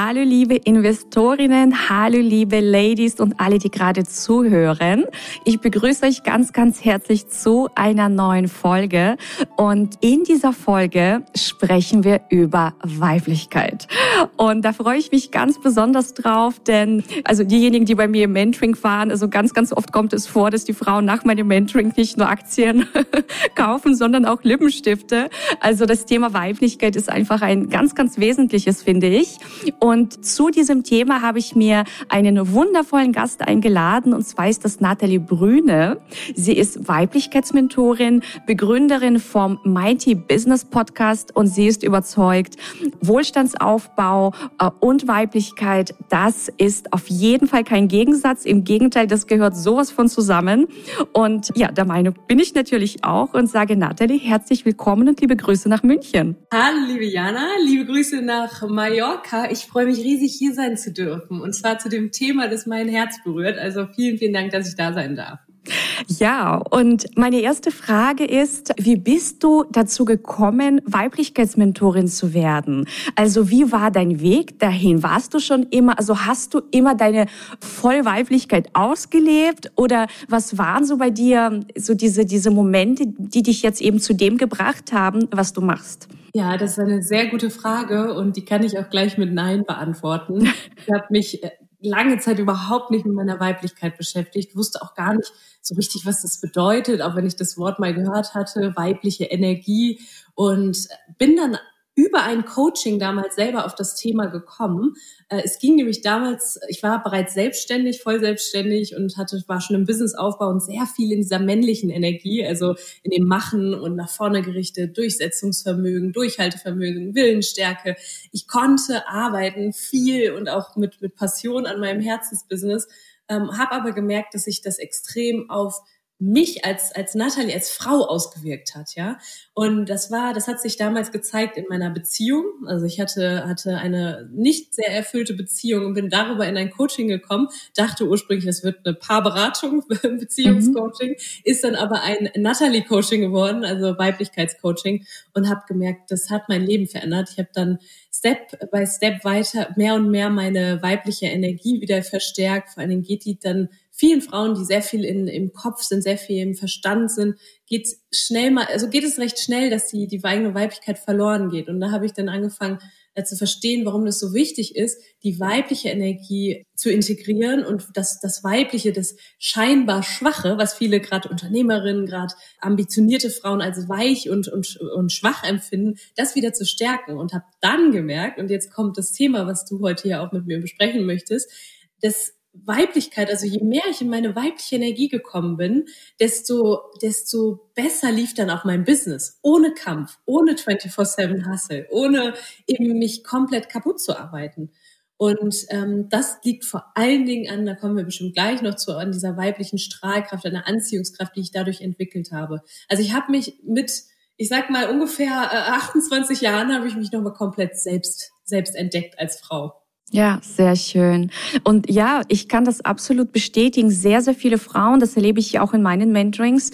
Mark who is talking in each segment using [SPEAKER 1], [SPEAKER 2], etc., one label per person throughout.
[SPEAKER 1] Hallo liebe Investorinnen, hallo liebe Ladies und alle, die gerade zuhören. Ich begrüße euch ganz, ganz herzlich zu einer neuen Folge. Und in dieser Folge sprechen wir über Weiblichkeit. Und da freue ich mich ganz besonders drauf, denn also diejenigen, die bei mir im Mentoring fahren, also ganz, ganz oft kommt es vor, dass die Frauen nach meinem Mentoring nicht nur Aktien kaufen, sondern auch Lippenstifte. Also das Thema Weiblichkeit ist einfach ein ganz, ganz wesentliches, finde ich. Und zu diesem Thema habe ich mir einen wundervollen Gast eingeladen, und zwar ist das Nathalie Brüne. Sie ist Weiblichkeitsmentorin, Begründerin vom Mighty Business Podcast und sie ist überzeugt, Wohlstandsaufbau äh, und Weiblichkeit, das ist auf jeden Fall kein Gegensatz. Im Gegenteil, das gehört sowas von zusammen. Und ja, der Meinung bin ich natürlich auch und sage Nathalie, herzlich willkommen und liebe Grüße nach München.
[SPEAKER 2] Hallo, liebe Jana, liebe Grüße nach Mallorca. Ich freue mich riesig, hier sein zu dürfen. Und zwar zu dem Thema, das mein Herz berührt. Also vielen, vielen Dank, dass ich da sein darf.
[SPEAKER 1] Ja, und meine erste Frage ist, wie bist du dazu gekommen, Weiblichkeitsmentorin zu werden? Also wie war dein Weg dahin? Warst du schon immer, also hast du immer deine Vollweiblichkeit ausgelebt oder was waren so bei dir so diese, diese Momente, die dich jetzt eben zu dem gebracht haben, was du machst?
[SPEAKER 2] Ja, das ist eine sehr gute Frage und die kann ich auch gleich mit Nein beantworten. Ich habe mich äh, lange Zeit überhaupt nicht mit meiner Weiblichkeit beschäftigt, wusste auch gar nicht so richtig, was das bedeutet, auch wenn ich das Wort mal gehört hatte, weibliche Energie und bin dann über ein Coaching damals selber auf das Thema gekommen. Äh, es ging nämlich damals, ich war bereits selbstständig, voll selbstständig und hatte, war schon im Businessaufbau und sehr viel in dieser männlichen Energie, also in dem Machen und nach vorne gerichtet, Durchsetzungsvermögen, Durchhaltevermögen, Willensstärke. Ich konnte arbeiten, viel und auch mit, mit Passion an meinem Herzensbusiness, ähm, habe aber gemerkt, dass ich das extrem auf mich als, als Natalie, als Frau ausgewirkt hat, ja. Und das war, das hat sich damals gezeigt in meiner Beziehung. Also ich hatte, hatte eine nicht sehr erfüllte Beziehung und bin darüber in ein Coaching gekommen, dachte ursprünglich, es wird eine Paarberatung, Beziehungscoaching, mhm. ist dann aber ein Natalie-Coaching geworden, also Weiblichkeitscoaching und habe gemerkt, das hat mein Leben verändert. Ich habe dann Step by Step weiter mehr und mehr meine weibliche Energie wieder verstärkt. Vor allen Dingen geht die dann vielen Frauen, die sehr viel in, im Kopf sind, sehr viel im Verstand sind, geht schnell mal, also geht es recht schnell, dass die, die eigene Weiblichkeit verloren geht. Und da habe ich dann angefangen äh, zu verstehen, warum das so wichtig ist, die weibliche Energie zu integrieren und das, das Weibliche, das scheinbar Schwache, was viele gerade Unternehmerinnen, gerade ambitionierte Frauen als weich und, und, und schwach empfinden, das wieder zu stärken. Und habe dann gemerkt, und jetzt kommt das Thema, was du heute hier auch mit mir besprechen möchtest, dass Weiblichkeit, also je mehr ich in meine weibliche Energie gekommen bin, desto, desto besser lief dann auch mein Business. Ohne Kampf, ohne 24-7 Hustle, ohne eben mich komplett kaputt zu arbeiten. Und ähm, das liegt vor allen Dingen an, da kommen wir bestimmt gleich noch zu, an dieser weiblichen Strahlkraft, an der Anziehungskraft, die ich dadurch entwickelt habe. Also ich habe mich mit, ich sag mal, ungefähr 28 äh, Jahren habe ich mich nochmal komplett selbst, selbst entdeckt als Frau.
[SPEAKER 1] Ja, sehr schön. Und ja, ich kann das absolut bestätigen. Sehr, sehr viele Frauen, das erlebe ich auch in meinen Mentorings,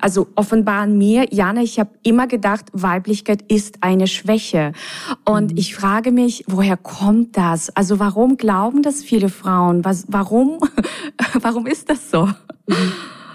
[SPEAKER 1] also offenbaren mir, Jana, ich habe immer gedacht, Weiblichkeit ist eine Schwäche. Und mhm. ich frage mich, woher kommt das? Also warum glauben das viele Frauen? Was, warum, warum ist das so?
[SPEAKER 2] Mhm.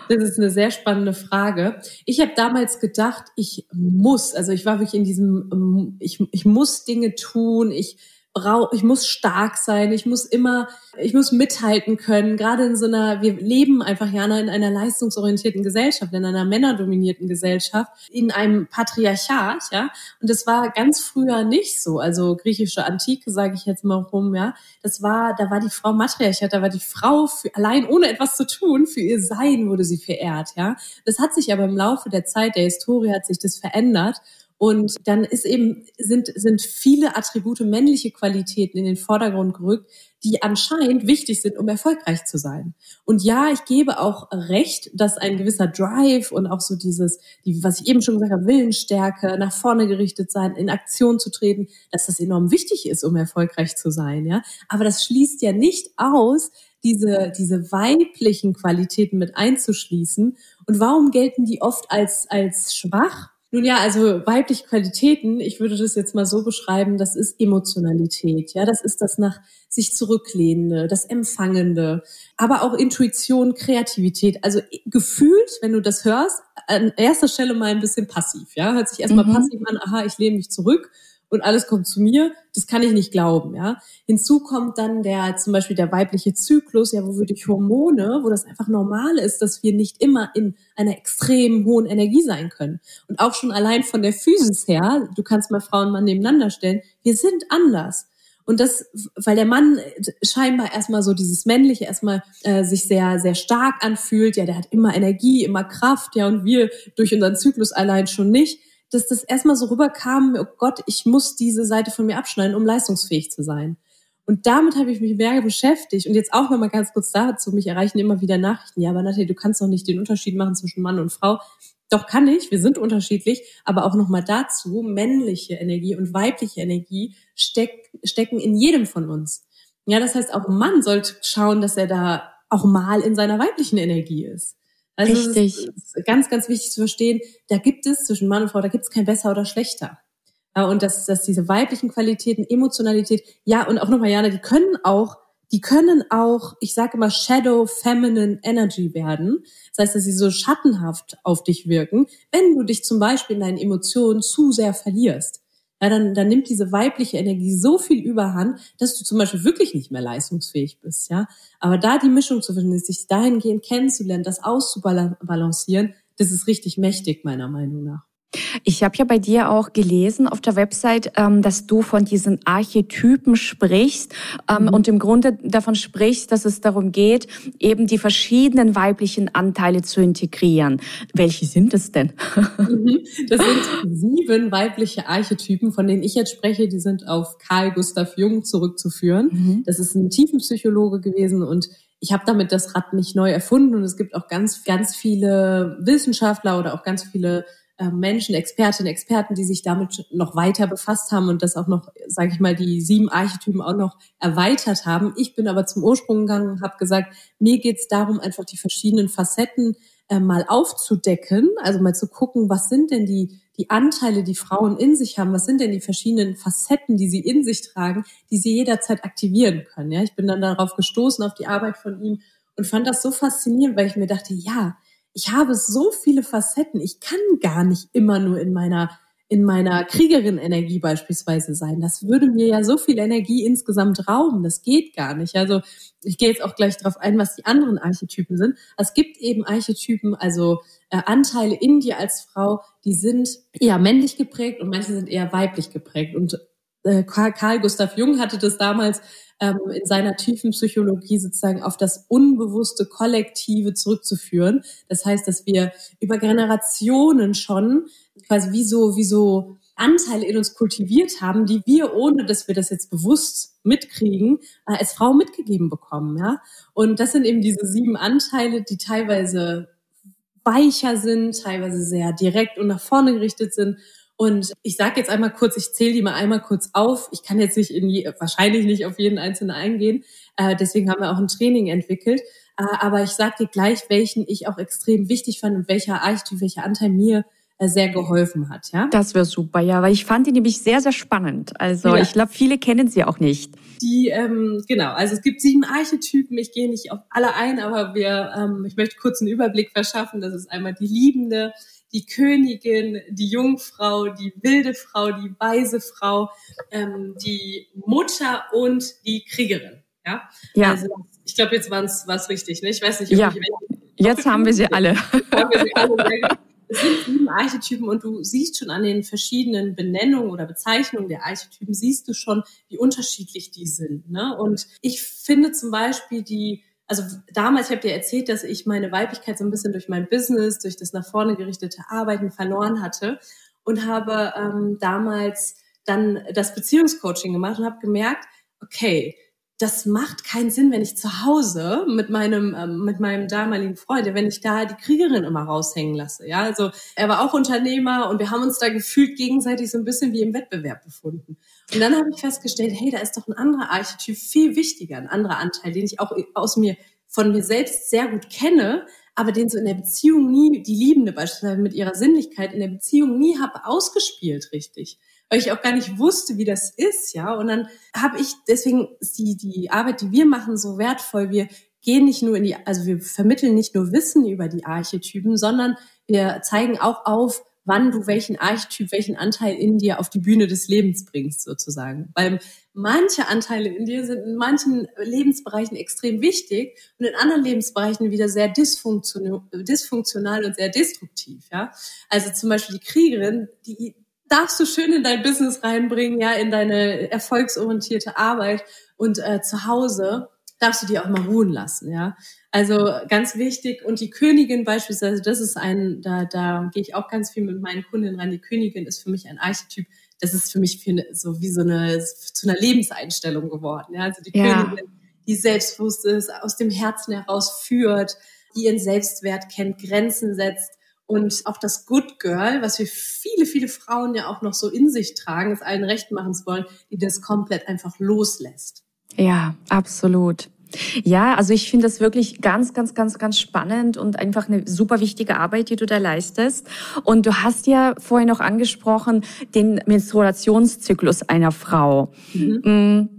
[SPEAKER 2] Das ist eine sehr spannende Frage. Ich habe damals gedacht, ich muss, also ich war wirklich in diesem, ich, ich muss Dinge tun, ich brauche, ich muss stark sein, ich muss immer, ich muss mithalten können. Gerade in so einer, wir leben einfach ja in einer leistungsorientierten Gesellschaft, in einer männerdominierten Gesellschaft, in einem Patriarchat, ja. Und das war ganz früher nicht so. Also griechische Antike, sage ich jetzt mal rum, ja. Das war, da war die Frau Matriarchat, da war die Frau für, allein ohne etwas zu tun, für ihr Sein wurde sie verehrt, ja. Das hat sich aber im Laufe der Zeit, der Historie hat sich das verändert. Und dann ist eben, sind, sind viele Attribute, männliche Qualitäten in den Vordergrund gerückt, die anscheinend wichtig sind, um erfolgreich zu sein. Und ja, ich gebe auch recht, dass ein gewisser Drive und auch so dieses, die, was ich eben schon gesagt habe, Willensstärke, nach vorne gerichtet sein, in Aktion zu treten, dass das enorm wichtig ist, um erfolgreich zu sein, ja. Aber das schließt ja nicht aus, diese, diese weiblichen Qualitäten mit einzuschließen. Und warum gelten die oft als, als schwach? Nun ja, also weibliche Qualitäten, ich würde das jetzt mal so beschreiben, das ist Emotionalität, ja, das ist das nach sich zurücklehnende, das Empfangende, aber auch Intuition, Kreativität. Also gefühlt, wenn du das hörst, an erster Stelle mal ein bisschen passiv, ja, hört sich erstmal mhm. passiv an, aha, ich lehne mich zurück und alles kommt zu mir, das kann ich nicht glauben, ja. Hinzu kommt dann der, zum Beispiel der weibliche Zyklus, ja, wo wir durch Hormone, wo das einfach normal ist, dass wir nicht immer in einer extrem hohen Energie sein können. Und auch schon allein von der Physis her, du kannst mal Frauen und Mann nebeneinander stellen, wir sind anders. Und das, weil der Mann scheinbar erstmal so dieses männliche erstmal äh, sich sehr sehr stark anfühlt, ja, der hat immer Energie, immer Kraft, ja, und wir durch unseren Zyklus allein schon nicht dass das erstmal so rüberkam, oh Gott, ich muss diese Seite von mir abschneiden, um leistungsfähig zu sein. Und damit habe ich mich mehr beschäftigt. Und jetzt auch nochmal ganz kurz dazu, mich erreichen immer wieder Nachrichten. Ja, aber Natalie, du kannst doch nicht den Unterschied machen zwischen Mann und Frau. Doch kann ich, wir sind unterschiedlich, aber auch nochmal dazu, männliche Energie und weibliche Energie steck, stecken in jedem von uns. Ja, das heißt, auch ein Mann sollte schauen, dass er da auch mal in seiner weiblichen Energie ist. Also Richtig. Es ist ganz, ganz wichtig zu verstehen, da gibt es zwischen Mann und Frau, da gibt es kein besser oder schlechter. Und dass, dass diese weiblichen Qualitäten, Emotionalität, ja, und auch nochmal, Jana, die können auch, die können auch, ich sage immer, Shadow Feminine Energy werden. Das heißt, dass sie so schattenhaft auf dich wirken, wenn du dich zum Beispiel in deinen Emotionen zu sehr verlierst ja, dann, dann nimmt diese weibliche Energie so viel Überhand, dass du zum Beispiel wirklich nicht mehr leistungsfähig bist, ja. Aber da die Mischung zu finden, sich dahingehend kennenzulernen, das auszubalancieren, das ist richtig mächtig, meiner Meinung nach.
[SPEAKER 1] Ich habe ja bei dir auch gelesen auf der Website, ähm, dass du von diesen Archetypen sprichst ähm, mhm. und im Grunde davon sprichst, dass es darum geht, eben die verschiedenen weiblichen Anteile zu integrieren. Welche sind es denn?
[SPEAKER 2] Mhm. Das sind sieben weibliche Archetypen, von denen ich jetzt spreche. Die sind auf Carl Gustav Jung zurückzuführen. Mhm. Das ist ein Tiefenpsychologe gewesen und ich habe damit das Rad nicht neu erfunden und es gibt auch ganz, ganz viele Wissenschaftler oder auch ganz viele Menschen, Expertinnen, Experten, die sich damit noch weiter befasst haben und das auch noch, sage ich mal, die sieben Archetypen auch noch erweitert haben. Ich bin aber zum Ursprung gegangen und habe gesagt, mir geht es darum, einfach die verschiedenen Facetten äh, mal aufzudecken, also mal zu gucken, was sind denn die, die Anteile, die Frauen in sich haben, was sind denn die verschiedenen Facetten, die sie in sich tragen, die sie jederzeit aktivieren können. Ja, ich bin dann darauf gestoßen, auf die Arbeit von ihm und fand das so faszinierend, weil ich mir dachte, ja, ich habe so viele Facetten. Ich kann gar nicht immer nur in meiner in meiner Kriegerin-Energie beispielsweise sein. Das würde mir ja so viel Energie insgesamt rauben. Das geht gar nicht. Also ich gehe jetzt auch gleich darauf ein, was die anderen Archetypen sind. Es gibt eben Archetypen, also äh, Anteile in dir als Frau, die sind eher männlich geprägt und manche sind eher weiblich geprägt. Und äh, Karl Gustav Jung hatte das damals ähm, in seiner tiefen Psychologie sozusagen auf das unbewusste Kollektive zurückzuführen. Das heißt, dass wir über Generationen schon quasi wie so, wie so Anteile in uns kultiviert haben, die wir, ohne dass wir das jetzt bewusst mitkriegen, äh, als Frau mitgegeben bekommen. Ja? Und das sind eben diese sieben Anteile, die teilweise weicher sind, teilweise sehr direkt und nach vorne gerichtet sind und ich sage jetzt einmal kurz, ich zähle die mal einmal kurz auf. Ich kann jetzt nicht in je, wahrscheinlich nicht auf jeden einzelnen eingehen. Äh, deswegen haben wir auch ein Training entwickelt. Äh, aber ich sage dir gleich, welchen ich auch extrem wichtig fand und welcher Archetyp, welcher Anteil mir äh, sehr geholfen hat. Ja?
[SPEAKER 1] Das wäre super, ja, weil ich fand die nämlich sehr, sehr spannend. Also ja. ich glaube, viele kennen sie auch nicht.
[SPEAKER 2] Die, ähm, genau, also es gibt sieben Archetypen. Ich gehe nicht auf alle ein, aber wir, ähm, ich möchte kurz einen Überblick verschaffen. Das ist einmal die Liebende, die Königin, die Jungfrau, die wilde Frau, die weise Frau, ähm, die Mutter und die Kriegerin. Ja, ja. Also ich glaube, jetzt war es richtig. Ne? Ich weiß nicht,
[SPEAKER 1] ob ja. ich, jetzt haben wir sie alle.
[SPEAKER 2] Es sind sieben Archetypen und du siehst schon an den verschiedenen Benennungen oder Bezeichnungen der Archetypen, siehst du schon, wie unterschiedlich die sind. Ne? Und ich finde zum Beispiel die also damals, ich habe dir erzählt, dass ich meine Weiblichkeit so ein bisschen durch mein Business, durch das nach vorne gerichtete Arbeiten verloren hatte. und habe ähm, damals dann das Beziehungscoaching gemacht und habe gemerkt, okay, das macht keinen Sinn, wenn ich zu Hause mit meinem ähm, mit meinem damaligen Freund, wenn ich da die Kriegerin immer raushängen lasse. Ja, also er war auch Unternehmer und wir haben uns da gefühlt gegenseitig so ein bisschen wie im Wettbewerb befunden. Und dann habe ich festgestellt, hey, da ist doch ein anderer Archetyp viel wichtiger, ein anderer Anteil, den ich auch aus mir von mir selbst sehr gut kenne, aber den so in der Beziehung nie, die Liebende beispielsweise mit ihrer Sinnlichkeit in der Beziehung nie habe ausgespielt richtig weil ich auch gar nicht wusste, wie das ist, ja. Und dann habe ich, deswegen ist die, die Arbeit, die wir machen, so wertvoll. Wir gehen nicht nur in die, also wir vermitteln nicht nur Wissen über die Archetypen, sondern wir zeigen auch auf, wann du welchen Archetyp, welchen Anteil in dir auf die Bühne des Lebens bringst, sozusagen. Weil manche Anteile in dir sind in manchen Lebensbereichen extrem wichtig und in anderen Lebensbereichen wieder sehr dysfunktional, dysfunktional und sehr destruktiv, ja. Also zum Beispiel die Kriegerin, die darfst du schön in dein Business reinbringen, ja, in deine erfolgsorientierte Arbeit und äh, zu Hause darfst du die auch mal ruhen lassen, ja. Also ganz wichtig und die Königin beispielsweise, das ist ein, da da gehe ich auch ganz viel mit meinen Kundinnen rein. Die Königin ist für mich ein Archetyp. Das ist für mich für eine, so wie so eine zu einer Lebenseinstellung geworden, ja. Also die ja. Königin, die selbstbewusst ist, aus dem Herzen heraus führt, die ihren Selbstwert kennt, Grenzen setzt und auch das Good Girl, was wir viele, viele Frauen ja auch noch so in sich tragen, es allen recht machen wollen, die das komplett einfach loslässt.
[SPEAKER 1] Ja, absolut. Ja, also ich finde das wirklich ganz, ganz, ganz, ganz spannend und einfach eine super wichtige Arbeit, die du da leistest. Und du hast ja vorhin noch angesprochen, den Menstruationszyklus einer Frau. Mhm. Mm,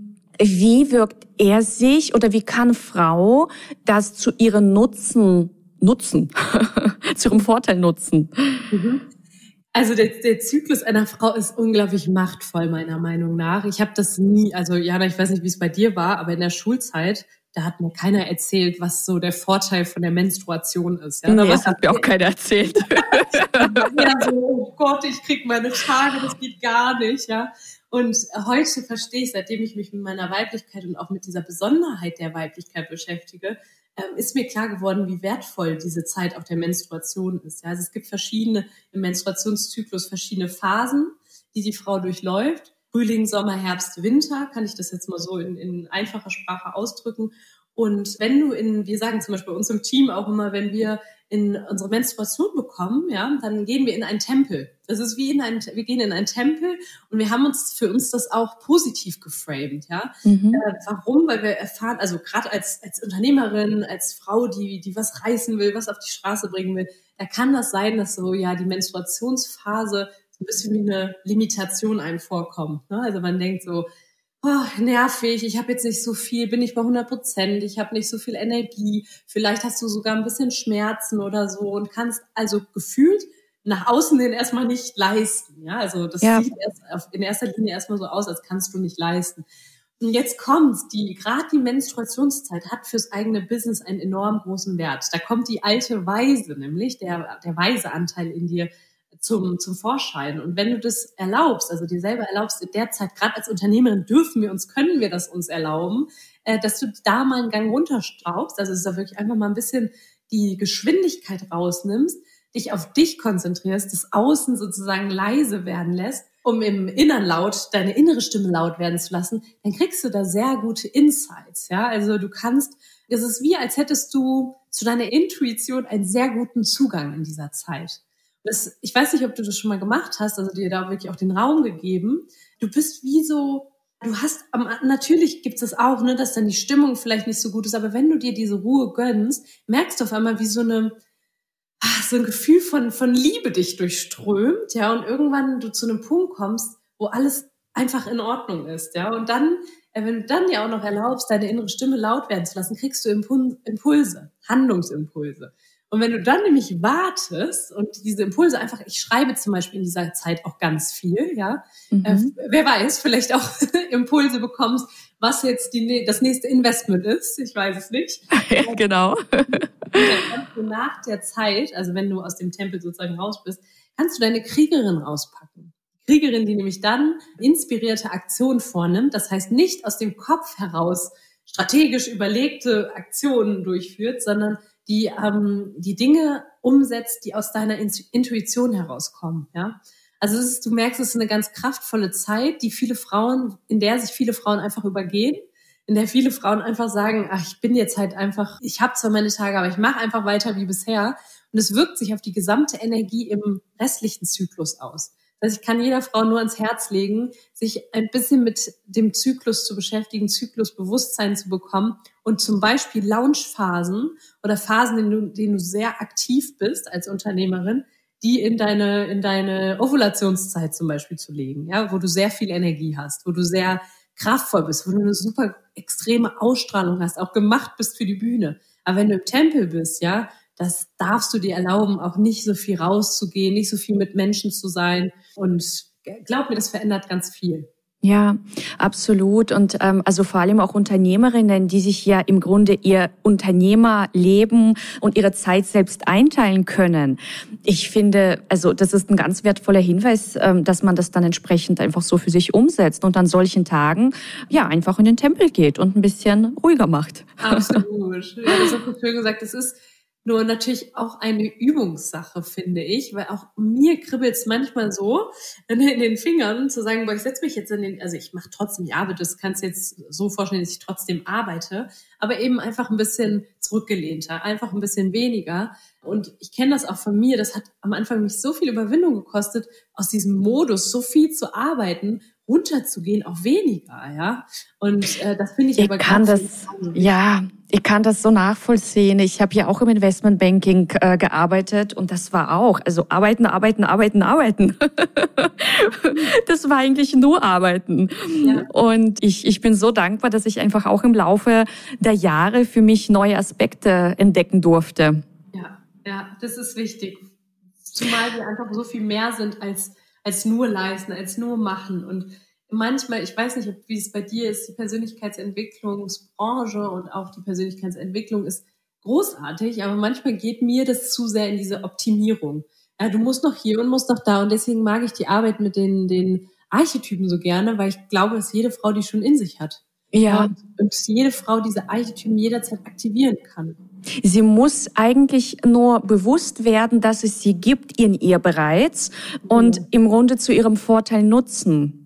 [SPEAKER 1] wie wirkt er sich oder wie kann Frau das zu ihren Nutzen nutzen, zu ihrem Vorteil nutzen.
[SPEAKER 2] Mhm. Also der, der Zyklus einer Frau ist unglaublich machtvoll, meiner Meinung nach. Ich habe das nie, also Jana, ich weiß nicht, wie es bei dir war, aber in der Schulzeit, da hat mir keiner erzählt, was so der Vorteil von der Menstruation ist.
[SPEAKER 1] Ja, nee, das hat mir auch keiner erzählt.
[SPEAKER 2] ja, so, oh Gott, ich krieg meine Tage, das geht gar nicht, ja. Und heute verstehe ich, seitdem ich mich mit meiner Weiblichkeit und auch mit dieser Besonderheit der Weiblichkeit beschäftige, ist mir klar geworden, wie wertvoll diese Zeit auch der Menstruation ist. Ja, also es gibt verschiedene im Menstruationszyklus verschiedene Phasen, die die Frau durchläuft. Frühling, Sommer, Herbst, Winter, kann ich das jetzt mal so in, in einfacher Sprache ausdrücken. Und wenn du in, wir sagen zum Beispiel bei uns im Team auch immer, wenn wir in unsere Menstruation bekommen, ja, dann gehen wir in einen Tempel. Das ist wie in ein, wir gehen in einen Tempel und wir haben uns für uns das auch positiv geframed, ja. Mhm. Äh, warum? Weil wir erfahren, also gerade als als Unternehmerin, als Frau, die die was reißen will, was auf die Straße bringen will, da kann das sein, dass so ja die Menstruationsphase so ein bisschen wie eine Limitation einem vorkommt. Ne? Also man denkt so, oh, nervig, ich habe jetzt nicht so viel, bin nicht bei 100 Prozent, ich habe nicht so viel Energie, vielleicht hast du sogar ein bisschen Schmerzen oder so und kannst also gefühlt nach außen hin erstmal nicht leisten. Ja, also das ja. sieht in erster Linie erstmal so aus, als kannst du nicht leisten. Und jetzt kommt's, die, gerade die Menstruationszeit hat fürs eigene Business einen enorm großen Wert. Da kommt die alte Weise, nämlich der, der weise Anteil in dir, zum, zum Vorschein. Und wenn du das erlaubst, also dir selber erlaubst, in der Zeit, gerade als Unternehmerin dürfen wir uns, können wir das uns erlauben, äh, dass du da mal einen Gang runterstraubst, also es da wirklich einfach mal ein bisschen die Geschwindigkeit rausnimmst, dich auf dich konzentrierst, das Außen sozusagen leise werden lässt, um im Innern laut, deine innere Stimme laut werden zu lassen, dann kriegst du da sehr gute Insights. Ja, also du kannst, es ist wie, als hättest du zu deiner Intuition einen sehr guten Zugang in dieser Zeit. Das, ich weiß nicht, ob du das schon mal gemacht hast, also dir da wirklich auch den Raum gegeben. Du bist wie so, du hast, natürlich gibt es auch, ne, dass dann die Stimmung vielleicht nicht so gut ist, aber wenn du dir diese Ruhe gönnst, merkst du auf einmal, wie so eine, ach, so ein Gefühl von, von Liebe dich durchströmt, ja, und irgendwann du zu einem Punkt kommst, wo alles einfach in Ordnung ist, ja, und dann, äh, wenn du dann ja auch noch erlaubst, deine innere Stimme laut werden zu lassen, kriegst du Impulse, Handlungsimpulse. Und wenn du dann nämlich wartest und diese Impulse einfach, ich schreibe zum Beispiel in dieser Zeit auch ganz viel, ja, mhm. äh, wer weiß, vielleicht auch Impulse bekommst, was jetzt die, das nächste Investment ist, ich weiß es nicht.
[SPEAKER 1] Ja, genau.
[SPEAKER 2] nach der Zeit, also wenn du aus dem Tempel sozusagen raus bist, kannst du deine Kriegerin rauspacken. Kriegerin, die nämlich dann inspirierte Aktionen vornimmt, das heißt nicht aus dem Kopf heraus strategisch überlegte Aktionen durchführt, sondern die ähm, die Dinge umsetzt, die aus deiner Intuition herauskommen. Ja, Also ist, du merkst, es ist eine ganz kraftvolle Zeit, die viele Frauen, in der sich viele Frauen einfach übergehen, in der viele Frauen einfach sagen, ach, ich bin jetzt halt einfach, ich habe zwar meine Tage, aber ich mache einfach weiter wie bisher. Und es wirkt sich auf die gesamte Energie im restlichen Zyklus aus. Also ich kann jeder Frau nur ans Herz legen, sich ein bisschen mit dem Zyklus zu beschäftigen, Zyklusbewusstsein zu bekommen und zum Beispiel Launchphasen oder Phasen, in denen du, sehr aktiv bist als Unternehmerin, die in deine, in deine Ovulationszeit zum Beispiel zu legen, ja, wo du sehr viel Energie hast, wo du sehr kraftvoll bist, wo du eine super extreme Ausstrahlung hast, auch gemacht bist für die Bühne. Aber wenn du im Tempel bist, ja, das darfst du dir erlauben, auch nicht so viel rauszugehen, nicht so viel mit Menschen zu sein. Und glaub mir, das verändert ganz viel.
[SPEAKER 1] Ja, absolut. Und ähm, also vor allem auch Unternehmerinnen, die sich ja im Grunde ihr Unternehmerleben und ihre Zeit selbst einteilen können. Ich finde, also das ist ein ganz wertvoller Hinweis, ähm, dass man das dann entsprechend einfach so für sich umsetzt und an solchen Tagen ja einfach in den Tempel geht und ein bisschen ruhiger macht.
[SPEAKER 2] Absolut. Ja, das hast du schön gesagt. Das ist nur natürlich auch eine Übungssache, finde ich, weil auch mir kribbelt es manchmal so in, den Fingern zu sagen, boah, ich setze mich jetzt in den, also ich mache trotzdem, ja, aber das kannst du jetzt so vorstellen, dass ich trotzdem arbeite, aber eben einfach ein bisschen zurückgelehnter, einfach ein bisschen weniger. Und ich kenne das auch von mir, das hat am Anfang mich so viel Überwindung gekostet, aus diesem Modus so viel zu arbeiten runterzugehen auf weniger, ja. Und äh, das finde ich,
[SPEAKER 1] ich
[SPEAKER 2] aber
[SPEAKER 1] kann das, ja, ich kann das so nachvollziehen. Ich habe ja auch im Investmentbanking äh, gearbeitet und das war auch, also arbeiten, arbeiten, arbeiten, arbeiten. das war eigentlich nur arbeiten. Ja. Und ich, ich bin so dankbar, dass ich einfach auch im Laufe der Jahre für mich neue Aspekte entdecken durfte.
[SPEAKER 2] Ja, ja, das ist wichtig. Zumal wir einfach so viel mehr sind als als nur leisten, als nur machen. Und manchmal, ich weiß nicht, wie es bei dir ist, die Persönlichkeitsentwicklungsbranche und auch die Persönlichkeitsentwicklung ist großartig, aber manchmal geht mir das zu sehr in diese Optimierung. Ja, du musst noch hier und musst noch da und deswegen mag ich die Arbeit mit den, den Archetypen so gerne, weil ich glaube, dass jede Frau die schon in sich hat. Ja. Und, und jede Frau diese Archetypen jederzeit aktivieren kann.
[SPEAKER 1] Sie muss eigentlich nur bewusst werden, dass es sie gibt in ihr bereits und ja. im Grunde zu ihrem Vorteil nutzen.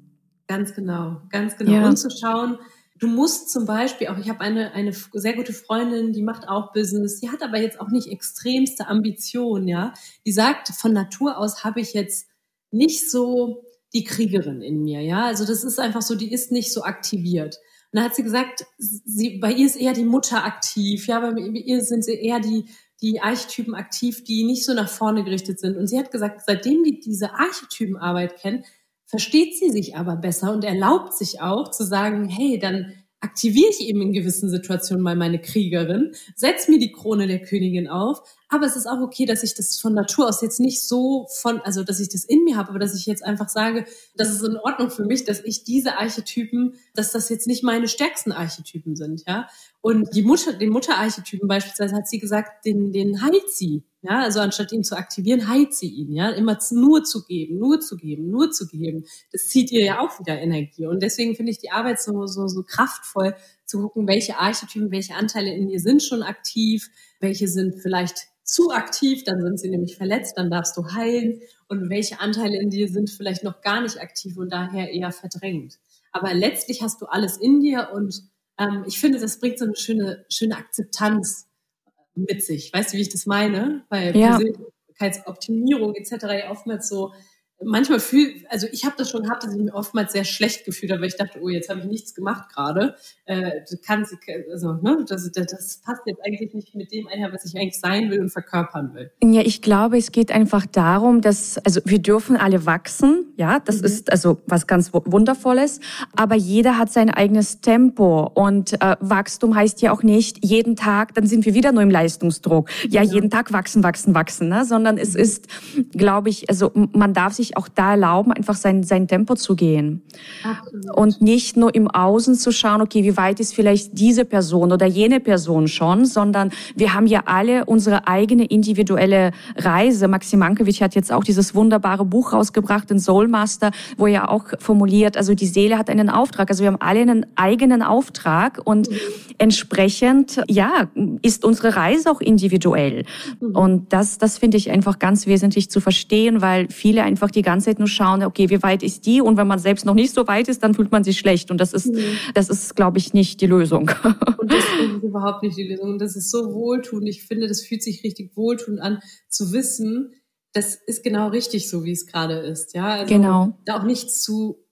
[SPEAKER 2] Ganz genau, ganz genau. Ja. Und zu schauen, du musst zum Beispiel auch, ich habe eine, eine sehr gute Freundin, die macht auch Business, die hat aber jetzt auch nicht extremste Ambitionen, ja. Die sagt, von Natur aus habe ich jetzt nicht so die Kriegerin in mir, ja. Also das ist einfach so, die ist nicht so aktiviert. Und dann hat sie gesagt, sie, bei ihr ist eher die Mutter aktiv, ja, bei ihr sind sie eher die, die Archetypen aktiv, die nicht so nach vorne gerichtet sind. Und sie hat gesagt, seitdem die diese Archetypenarbeit kennt, versteht sie sich aber besser und erlaubt sich auch zu sagen, hey, dann aktiviere ich eben in gewissen Situationen mal meine Kriegerin, setz mir die Krone der Königin auf, aber es ist auch okay, dass ich das von Natur aus jetzt nicht so von, also dass ich das in mir habe, aber dass ich jetzt einfach sage, das ist in Ordnung für mich, dass ich diese Archetypen, dass das jetzt nicht meine stärksten Archetypen sind, ja. Und die Mutter, den Mutterarchetypen beispielsweise hat sie gesagt, den, den heilt sie. Ja, also anstatt ihn zu aktivieren, heilt sie ihn, ja, immer nur zu geben, nur zu geben, nur zu geben. Das zieht ihr ja auch wieder Energie. Und deswegen finde ich die Arbeit so, so, so kraftvoll, zu gucken, welche Archetypen, welche Anteile in dir sind schon aktiv, welche sind vielleicht zu aktiv, dann sind sie nämlich verletzt, dann darfst du heilen. Und welche Anteile in dir sind vielleicht noch gar nicht aktiv und daher eher verdrängt. Aber letztlich hast du alles in dir und ähm, ich finde, das bringt so eine schöne, schöne Akzeptanz mit sich. Weißt du, wie ich das meine? Weil ja. Persönlichkeitsoptimierung etc. ja oftmals so manchmal fühl, also ich habe das schon gehabt, dass ich mich oftmals sehr schlecht gefühlt habe, weil ich dachte, oh, jetzt habe ich nichts gemacht gerade. Äh, kannst, also, ne, das, das passt jetzt eigentlich nicht mit dem einher, was ich eigentlich sein will und verkörpern will.
[SPEAKER 1] Ja, ich glaube, es geht einfach darum, dass, also wir dürfen alle wachsen, ja, das mhm. ist also was ganz Wundervolles, aber jeder hat sein eigenes Tempo und äh, Wachstum heißt ja auch nicht jeden Tag, dann sind wir wieder nur im Leistungsdruck. Ja, ja. jeden Tag wachsen, wachsen, wachsen, ne? sondern es mhm. ist, glaube ich, also man darf sich auch da erlauben, einfach sein, sein Tempo zu gehen. Absolut. Und nicht nur im Außen zu schauen, okay, wie weit ist vielleicht diese Person oder jene Person schon, sondern wir haben ja alle unsere eigene individuelle Reise. Maxim Mankiewicz hat jetzt auch dieses wunderbare Buch rausgebracht, den Soulmaster, wo er auch formuliert, also die Seele hat einen Auftrag. Also wir haben alle einen eigenen Auftrag und mhm. entsprechend, ja, ist unsere Reise auch individuell. Mhm. Und das, das finde ich einfach ganz wesentlich zu verstehen, weil viele einfach die ganze Zeit nur schauen, okay, wie weit ist die? Und wenn man selbst noch nicht so weit ist, dann fühlt man sich schlecht. Und das ist, mhm. das ist, glaube ich, nicht die Lösung.
[SPEAKER 2] Und das ist überhaupt nicht die Lösung. Und das ist so wohltuend. Ich finde, das fühlt sich richtig wohltuend an, zu wissen, das ist genau richtig so, wie es gerade ist. Ja,
[SPEAKER 1] also genau.
[SPEAKER 2] Da auch nichts zu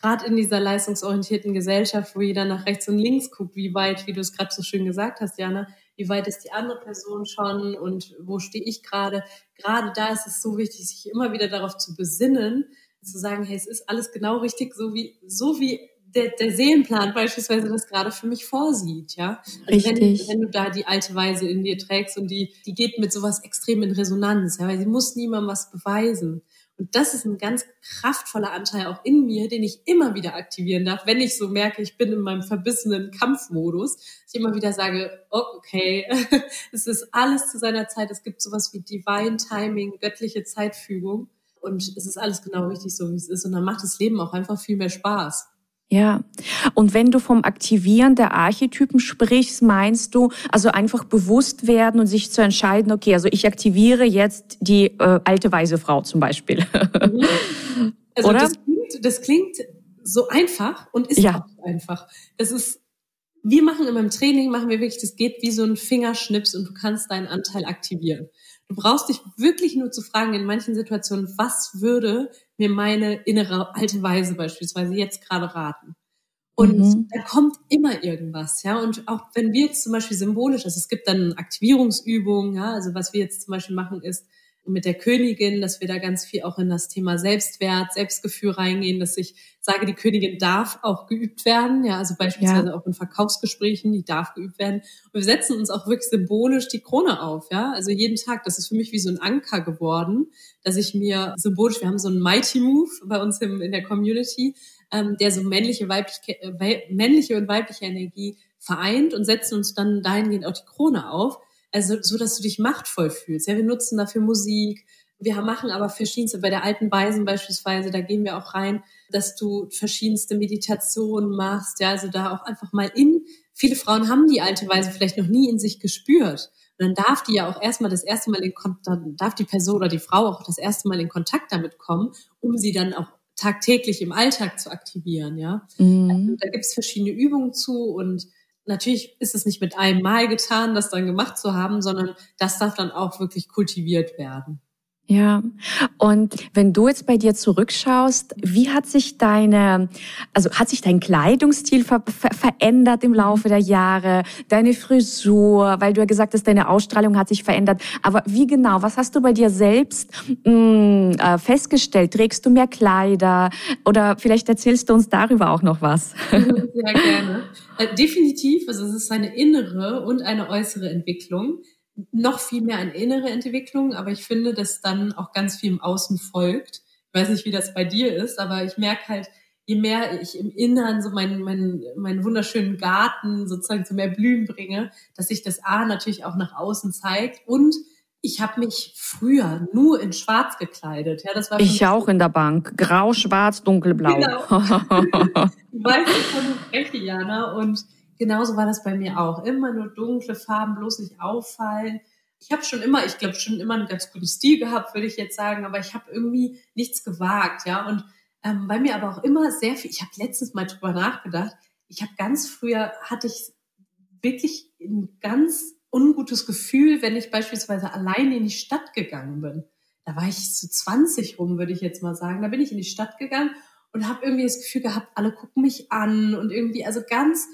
[SPEAKER 2] gerade in dieser leistungsorientierten Gesellschaft, wo jeder nach rechts und links guckt, wie weit, wie du es gerade so schön gesagt hast, Jana, wie weit ist die andere Person schon und wo stehe ich gerade. Gerade da ist es so wichtig, sich immer wieder darauf zu besinnen, zu sagen, hey, es ist alles genau richtig, so wie, so wie der, der Seelenplan beispielsweise das gerade für mich vorsieht, ja.
[SPEAKER 1] Also Richtig.
[SPEAKER 2] Wenn, wenn, du da die alte Weise in dir trägst und die, die geht mit sowas extrem in Resonanz, ja, weil sie muss niemandem was beweisen. Und das ist ein ganz kraftvoller Anteil auch in mir, den ich immer wieder aktivieren darf, wenn ich so merke, ich bin in meinem verbissenen Kampfmodus. Ich immer wieder sage, oh, okay, es ist alles zu seiner Zeit. Es gibt sowas wie Divine Timing, göttliche Zeitfügung. Und es ist alles genau richtig so, wie es ist. Und dann macht das Leben auch einfach viel mehr Spaß.
[SPEAKER 1] Ja, und wenn du vom Aktivieren der Archetypen sprichst, meinst du also einfach bewusst werden und sich zu entscheiden, okay, also ich aktiviere jetzt die äh, alte weise Frau zum Beispiel.
[SPEAKER 2] Mhm. Also Oder? Das klingt, das klingt so einfach und ist ja. auch einfach. Das ist, wir machen in meinem Training, machen wir wirklich, das geht wie so ein Fingerschnips und du kannst deinen Anteil aktivieren. Du brauchst dich wirklich nur zu fragen in manchen Situationen, was würde mir meine innere alte Weise beispielsweise jetzt gerade raten? Und mhm. da kommt immer irgendwas, ja. Und auch wenn wir jetzt zum Beispiel symbolisch, also es gibt dann Aktivierungsübungen, ja, also was wir jetzt zum Beispiel machen ist, mit der Königin, dass wir da ganz viel auch in das Thema Selbstwert, Selbstgefühl reingehen, dass ich sage, die Königin darf auch geübt werden, ja, also beispielsweise ja. auch in Verkaufsgesprächen, die darf geübt werden. Und wir setzen uns auch wirklich symbolisch die Krone auf, ja, also jeden Tag. Das ist für mich wie so ein Anker geworden, dass ich mir symbolisch, wir haben so einen Mighty Move bei uns im, in der Community, ähm, der so männliche, weibliche, äh, männliche und weibliche Energie vereint und setzen uns dann dahingehend auch die Krone auf also so, dass du dich machtvoll fühlst. Ja, wir nutzen dafür Musik. Wir machen aber verschiedenste, bei der alten Weisen beispielsweise, da gehen wir auch rein, dass du verschiedenste Meditationen machst. Ja, also da auch einfach mal in, viele Frauen haben die alte Weise vielleicht noch nie in sich gespürt. Und dann darf die ja auch erstmal das erste Mal in Kontakt, dann darf die Person oder die Frau auch das erste Mal in Kontakt damit kommen, um sie dann auch tagtäglich im Alltag zu aktivieren, ja. Mhm. Also, da gibt's verschiedene Übungen zu und natürlich ist es nicht mit einem Mal getan, das dann gemacht zu haben, sondern das darf dann auch wirklich kultiviert werden.
[SPEAKER 1] Ja, und wenn du jetzt bei dir zurückschaust, wie hat sich deine, also hat sich dein Kleidungsstil ver ver verändert im Laufe der Jahre, deine Frisur, weil du ja gesagt hast, deine Ausstrahlung hat sich verändert. Aber wie genau, was hast du bei dir selbst mh, mm, äh, festgestellt? Trägst du mehr Kleider oder vielleicht erzählst du uns darüber auch noch was?
[SPEAKER 2] Sehr gerne. Äh, definitiv, also es ist eine innere und eine äußere Entwicklung noch viel mehr eine innere Entwicklung, aber ich finde, dass dann auch ganz viel im Außen folgt. Ich weiß nicht, wie das bei dir ist, aber ich merke halt, je mehr ich im Inneren so meinen, meinen, meinen wunderschönen Garten sozusagen zu mehr Blühen bringe, dass sich das A natürlich auch nach außen zeigt und ich habe mich früher nur in Schwarz gekleidet. Ja, das war
[SPEAKER 1] ich auch in der Bank. Grau, Schwarz, Dunkelblau. Genau.
[SPEAKER 2] du weißt schon recht, Jana. Und genauso war das bei mir auch. Immer nur dunkle Farben, bloß nicht auffallen. Ich habe schon immer, ich glaube schon immer einen ganz guten Stil gehabt, würde ich jetzt sagen, aber ich habe irgendwie nichts gewagt, ja. Und ähm, bei mir aber auch immer sehr viel. Ich habe letztens mal drüber nachgedacht. Ich habe ganz früher hatte ich wirklich ein ganz ungutes Gefühl, wenn ich beispielsweise alleine in die Stadt gegangen bin. Da war ich zu 20 rum, würde ich jetzt mal sagen. Da bin ich in die Stadt gegangen und habe irgendwie das Gefühl gehabt, alle gucken mich an und irgendwie also ganz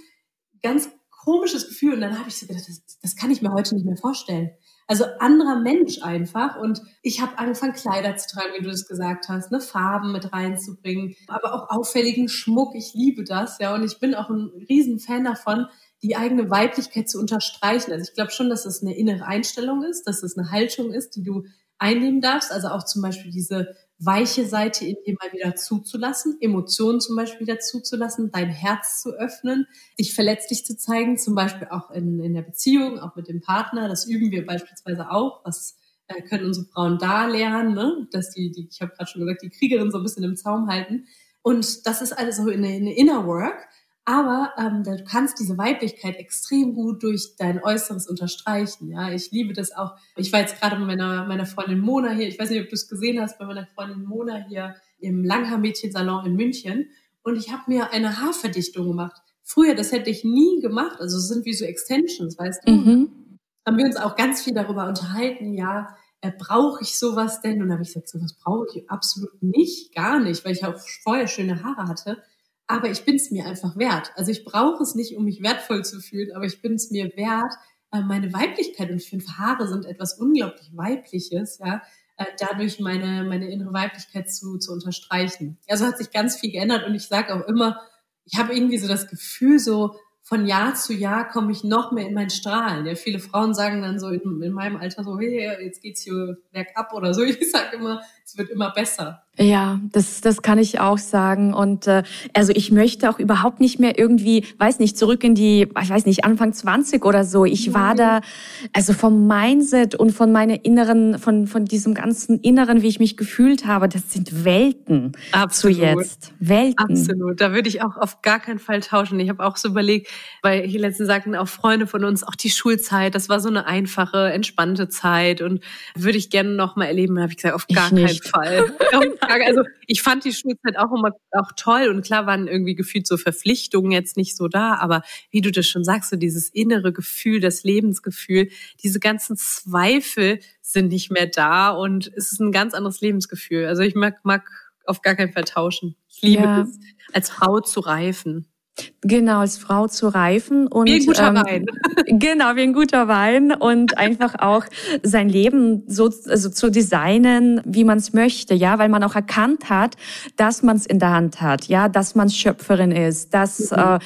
[SPEAKER 2] ganz komisches Gefühl. Und dann habe ich so gedacht, das, das kann ich mir heute nicht mehr vorstellen. Also anderer Mensch einfach. Und ich habe angefangen, Kleider zu tragen, wie du das gesagt hast, ne, Farben mit reinzubringen, aber auch auffälligen Schmuck. Ich liebe das, ja. Und ich bin auch ein Riesenfan davon, die eigene Weiblichkeit zu unterstreichen. Also ich glaube schon, dass es eine innere Einstellung ist, dass es eine Haltung ist, die du einnehmen darfst. Also auch zum Beispiel diese weiche Seite in dir mal wieder zuzulassen, Emotionen zum Beispiel wieder zuzulassen, dein Herz zu öffnen, dich verletzlich zu zeigen, zum Beispiel auch in, in der Beziehung, auch mit dem Partner. Das üben wir beispielsweise auch. Was äh, können unsere Frauen da lernen, ne? dass die, die ich habe gerade schon gesagt, die Kriegerin so ein bisschen im Zaum halten. Und das ist alles so eine, eine Inner Work. Aber ähm, du kannst diese Weiblichkeit extrem gut durch dein Äußeres unterstreichen. Ja, ich liebe das auch. Ich war jetzt gerade mit meiner, meiner Freundin Mona hier. Ich weiß nicht, ob du es gesehen hast, bei meiner Freundin Mona hier im Langhaar-Mädchensalon in München. Und ich habe mir eine Haarverdichtung gemacht. Früher, das hätte ich nie gemacht. Also es sind wie so Extensions, weißt du? Mhm. Haben wir uns auch ganz viel darüber unterhalten. Ja, äh, brauche ich sowas denn? Und da habe ich gesagt, sowas brauche ich absolut nicht, gar nicht, weil ich auch vorher schöne Haare hatte aber ich bin es mir einfach wert. Also ich brauche es nicht, um mich wertvoll zu fühlen, aber ich bin es mir wert, äh, meine Weiblichkeit und ich finde Haare sind etwas unglaublich Weibliches, ja, äh, dadurch meine, meine innere Weiblichkeit zu, zu unterstreichen. Also hat sich ganz viel geändert und ich sage auch immer, ich habe irgendwie so das Gefühl, so von Jahr zu Jahr komme ich noch mehr in mein Strahlen. Ja, viele Frauen sagen dann so in, in meinem Alter so, hey, jetzt geht's hier bergab oder so. Ich sage immer, es wird immer besser.
[SPEAKER 1] Ja, das, das kann ich auch sagen. Und äh, also ich möchte auch überhaupt nicht mehr irgendwie, weiß nicht, zurück in die, ich weiß nicht, Anfang 20 oder so. Ich war da, also vom Mindset und von meiner inneren, von, von diesem ganzen Inneren, wie ich mich gefühlt habe, das sind Welten Absolut. zu jetzt. Welten.
[SPEAKER 2] Absolut. Da würde ich auch auf gar keinen Fall tauschen. Ich habe auch so überlegt, weil hier letztens sagten auch Freunde von uns, auch die Schulzeit, das war so eine einfache, entspannte Zeit und würde ich gerne noch mal erleben. Habe ich gesagt, auf gar keinen Fall. Also ich fand die Schulzeit auch immer auch toll und klar waren irgendwie gefühlt so Verpflichtungen jetzt nicht so da, aber wie du das schon sagst, so dieses innere Gefühl, das Lebensgefühl, diese ganzen Zweifel sind nicht mehr da und es ist ein ganz anderes Lebensgefühl. Also ich mag, mag auf gar keinen Fall tauschen. Ich liebe ja. es, als Frau zu reifen.
[SPEAKER 1] Genau, als Frau zu reifen und
[SPEAKER 2] wie ein guter ähm, Wein.
[SPEAKER 1] Genau, wie ein guter Wein und einfach auch sein Leben so also zu designen, wie man es möchte, ja, weil man auch erkannt hat, dass man es in der Hand hat, ja, dass man Schöpferin ist, dass mhm.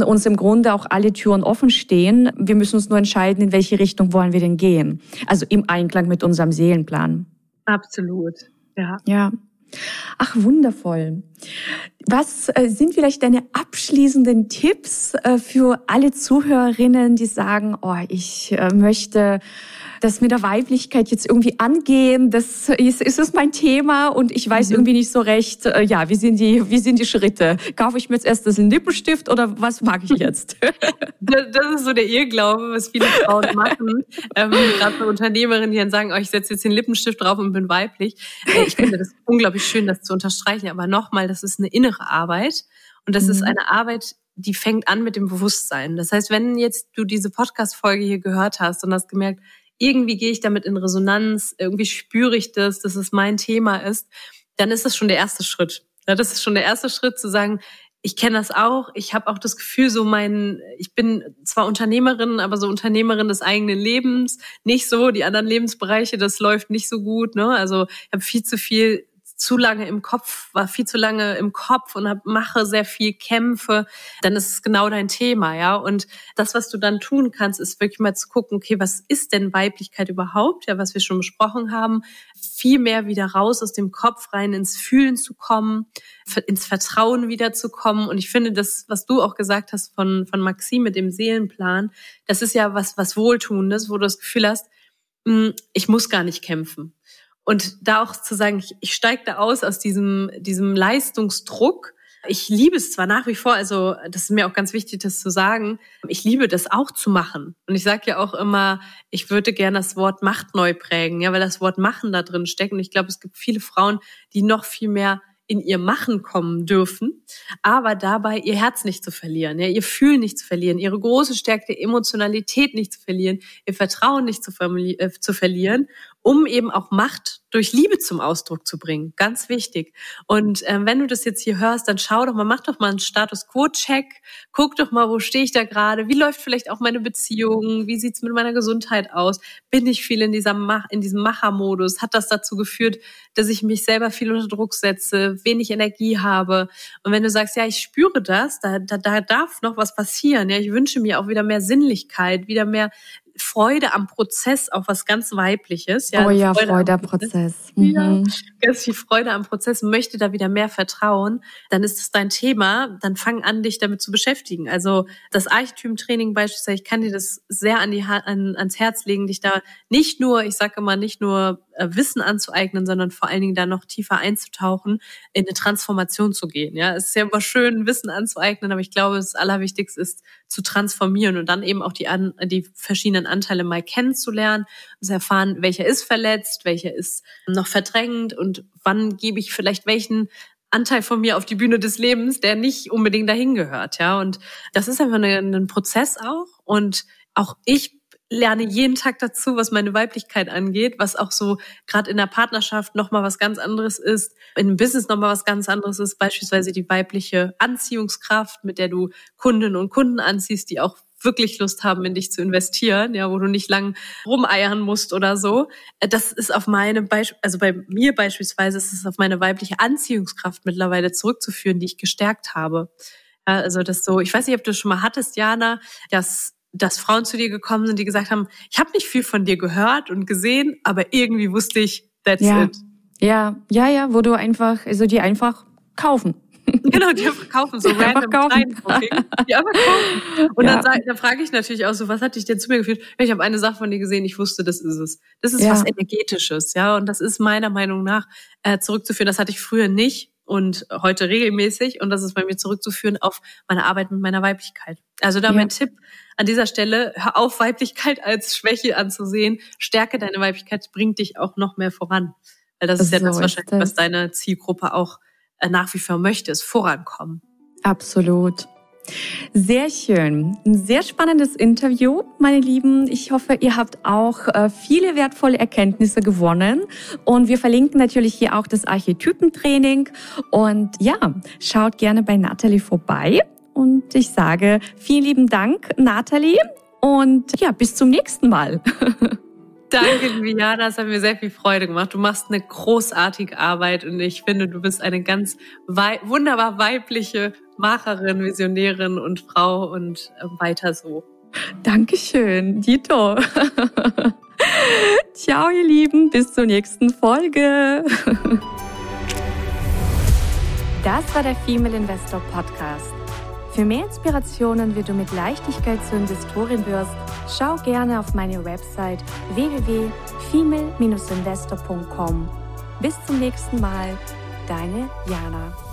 [SPEAKER 1] äh, uns im Grunde auch alle Türen offen stehen. Wir müssen uns nur entscheiden, in welche Richtung wollen wir denn gehen. Also im Einklang mit unserem Seelenplan.
[SPEAKER 2] Absolut. Ja.
[SPEAKER 1] Ja. Ach, wundervoll. Was äh, sind vielleicht deine abschließenden Tipps äh, für alle Zuhörerinnen, die sagen, oh, ich äh, möchte das mit der Weiblichkeit jetzt irgendwie angehen, das ist, ist es mein Thema und ich weiß mhm. irgendwie nicht so recht, äh, ja, wie sind die, wie sind die Schritte? Kaufe ich mir jetzt erst das einen Lippenstift oder was mag ich jetzt?
[SPEAKER 2] das, das ist so der Irrglaube, was viele Frauen machen. ähm, Gerade für Unternehmerinnen, die dann sagen, oh, ich setze jetzt den Lippenstift drauf und bin weiblich. Äh, ich finde das unglaublich schön, das zu unterstreichen. Aber nochmal, das ist eine innere Arbeit. Und das mhm. ist eine Arbeit, die fängt an mit dem Bewusstsein. Das heißt, wenn jetzt du diese Podcast-Folge hier gehört hast und hast gemerkt, irgendwie gehe ich damit in Resonanz, irgendwie spüre ich das, dass es mein Thema ist, dann ist das schon der erste Schritt. Ja, das ist schon der erste Schritt zu sagen, ich kenne das auch. Ich habe auch das Gefühl, so mein, ich bin zwar Unternehmerin, aber so Unternehmerin des eigenen Lebens, nicht so. Die anderen Lebensbereiche, das läuft nicht so gut. Ne? Also ich habe viel zu viel zu lange im Kopf, war viel zu lange im Kopf und hab, mache sehr viel Kämpfe, dann ist es genau dein Thema, ja. Und das, was du dann tun kannst, ist wirklich mal zu gucken, okay, was ist denn Weiblichkeit überhaupt, ja, was wir schon besprochen haben, viel mehr wieder raus aus dem Kopf rein ins Fühlen zu kommen, ins Vertrauen wiederzukommen. Und ich finde, das, was du auch gesagt hast von, von Maxim mit dem Seelenplan, das ist ja was, was Wohltuendes, wo du das Gefühl hast, hm, ich muss gar nicht kämpfen. Und da auch zu sagen, ich, ich steige da aus aus diesem, diesem Leistungsdruck. Ich liebe es zwar nach wie vor, also das ist mir auch ganz wichtig, das zu sagen, ich liebe das auch zu machen. Und ich sage ja auch immer, ich würde gerne das Wort Macht neu prägen, ja, weil das Wort Machen da drin steckt. Und ich glaube, es gibt viele Frauen, die noch viel mehr in ihr Machen kommen dürfen, aber dabei ihr Herz nicht zu verlieren, ja, ihr Fühlen nicht zu verlieren, ihre große Stärke, Emotionalität nicht zu verlieren, ihr Vertrauen nicht zu, äh, zu verlieren, um eben auch Macht durch Liebe zum Ausdruck zu bringen. Ganz wichtig. Und ähm, wenn du das jetzt hier hörst, dann schau doch mal, mach doch mal einen Status Quo-Check. Guck doch mal, wo stehe ich da gerade? Wie läuft vielleicht auch meine Beziehung? Wie sieht's mit meiner Gesundheit aus? Bin ich viel in, dieser Mach in diesem Machermodus? Hat das dazu geführt, dass ich mich selber viel unter Druck setze, wenig Energie habe? Und wenn du sagst, ja, ich spüre das, da, da, da darf noch was passieren. Ja, ich wünsche mir auch wieder mehr Sinnlichkeit, wieder mehr Freude am Prozess, auch was ganz Weibliches.
[SPEAKER 1] Ja, oh ja, Freude, Freude am Prozess. Prozess.
[SPEAKER 2] Mhm. Ja, ganz viel Freude am Prozess, möchte da wieder mehr vertrauen, dann ist es dein Thema, dann fang an, dich damit zu beschäftigen. Also das Archetypentraining beispielsweise, ich kann dir das sehr an die, an, ans Herz legen, dich da nicht nur, ich sage immer, nicht nur äh, Wissen anzueignen, sondern vor allen Dingen da noch tiefer einzutauchen, in eine Transformation zu gehen. Ja, es ist ja immer schön, Wissen anzueignen, aber ich glaube, das Allerwichtigste ist zu transformieren und dann eben auch die, an, die verschiedenen Anteile mal kennenzulernen, zu erfahren, welcher ist verletzt, welcher ist noch verdrängt und wann gebe ich vielleicht welchen Anteil von mir auf die Bühne des Lebens, der nicht unbedingt dahin gehört, ja. Und das ist einfach ein Prozess auch. Und auch ich lerne jeden Tag dazu, was meine Weiblichkeit angeht, was auch so gerade in der Partnerschaft nochmal was ganz anderes ist, in Business nochmal was ganz anderes ist, beispielsweise die weibliche Anziehungskraft, mit der du Kundinnen und Kunden anziehst, die auch wirklich Lust haben, in dich zu investieren, ja, wo du nicht lang rumeiern musst oder so. Äh, das ist auf meine Beispiel, also bei mir beispielsweise ist es auf meine weibliche Anziehungskraft mittlerweile zurückzuführen, die ich gestärkt habe. Ja, also das so, ich weiß nicht, ob du schon mal hattest, Jana, dass dass Frauen zu dir gekommen sind, die gesagt haben, ich habe nicht viel von dir gehört und gesehen, aber irgendwie wusste ich, that's
[SPEAKER 1] ja.
[SPEAKER 2] it.
[SPEAKER 1] Ja, ja, ja, wo du einfach, also die einfach kaufen.
[SPEAKER 2] Genau, die einfach kaufen, so die random kaufen. Die einfach kaufen. Und ja. dann, dann frage ich natürlich auch so, was hat dich denn zu mir geführt? Ich habe eine Sache von dir gesehen, ich wusste, das ist es. Das ist ja. was Energetisches, ja. Und das ist meiner Meinung nach äh, zurückzuführen. Das hatte ich früher nicht und heute regelmäßig. Und das ist bei mir zurückzuführen auf meine Arbeit mit meiner Weiblichkeit. Also da ja. mein Tipp an dieser Stelle, hör auf, Weiblichkeit als Schwäche anzusehen. Stärke deine Weiblichkeit, bringt dich auch noch mehr voran. Weil das, das ist ja so das wahrscheinlich, das. was deine Zielgruppe auch äh, nach wie vor möchtest, vorankommen.
[SPEAKER 1] Absolut. Sehr schön. Ein sehr spannendes Interview, meine Lieben. Ich hoffe, ihr habt auch äh, viele wertvolle Erkenntnisse gewonnen. Und wir verlinken natürlich hier auch das Archetypentraining. Und ja, schaut gerne bei Natalie vorbei. Und ich sage vielen lieben Dank, Natalie. Und ja, bis zum nächsten Mal.
[SPEAKER 2] Danke, Liana. Es hat mir sehr viel Freude gemacht. Du machst eine großartige Arbeit und ich finde, du bist eine ganz wei wunderbar weibliche Macherin, Visionärin und Frau und äh, weiter so.
[SPEAKER 1] Dankeschön, Dito. Ciao, ihr Lieben. Bis zur nächsten Folge. Das war der Female Investor Podcast. Für mehr Inspirationen, wie du mit Leichtigkeit zur Investorin wirst, schau gerne auf meine Website www.female-investor.com. Bis zum nächsten Mal, deine Jana.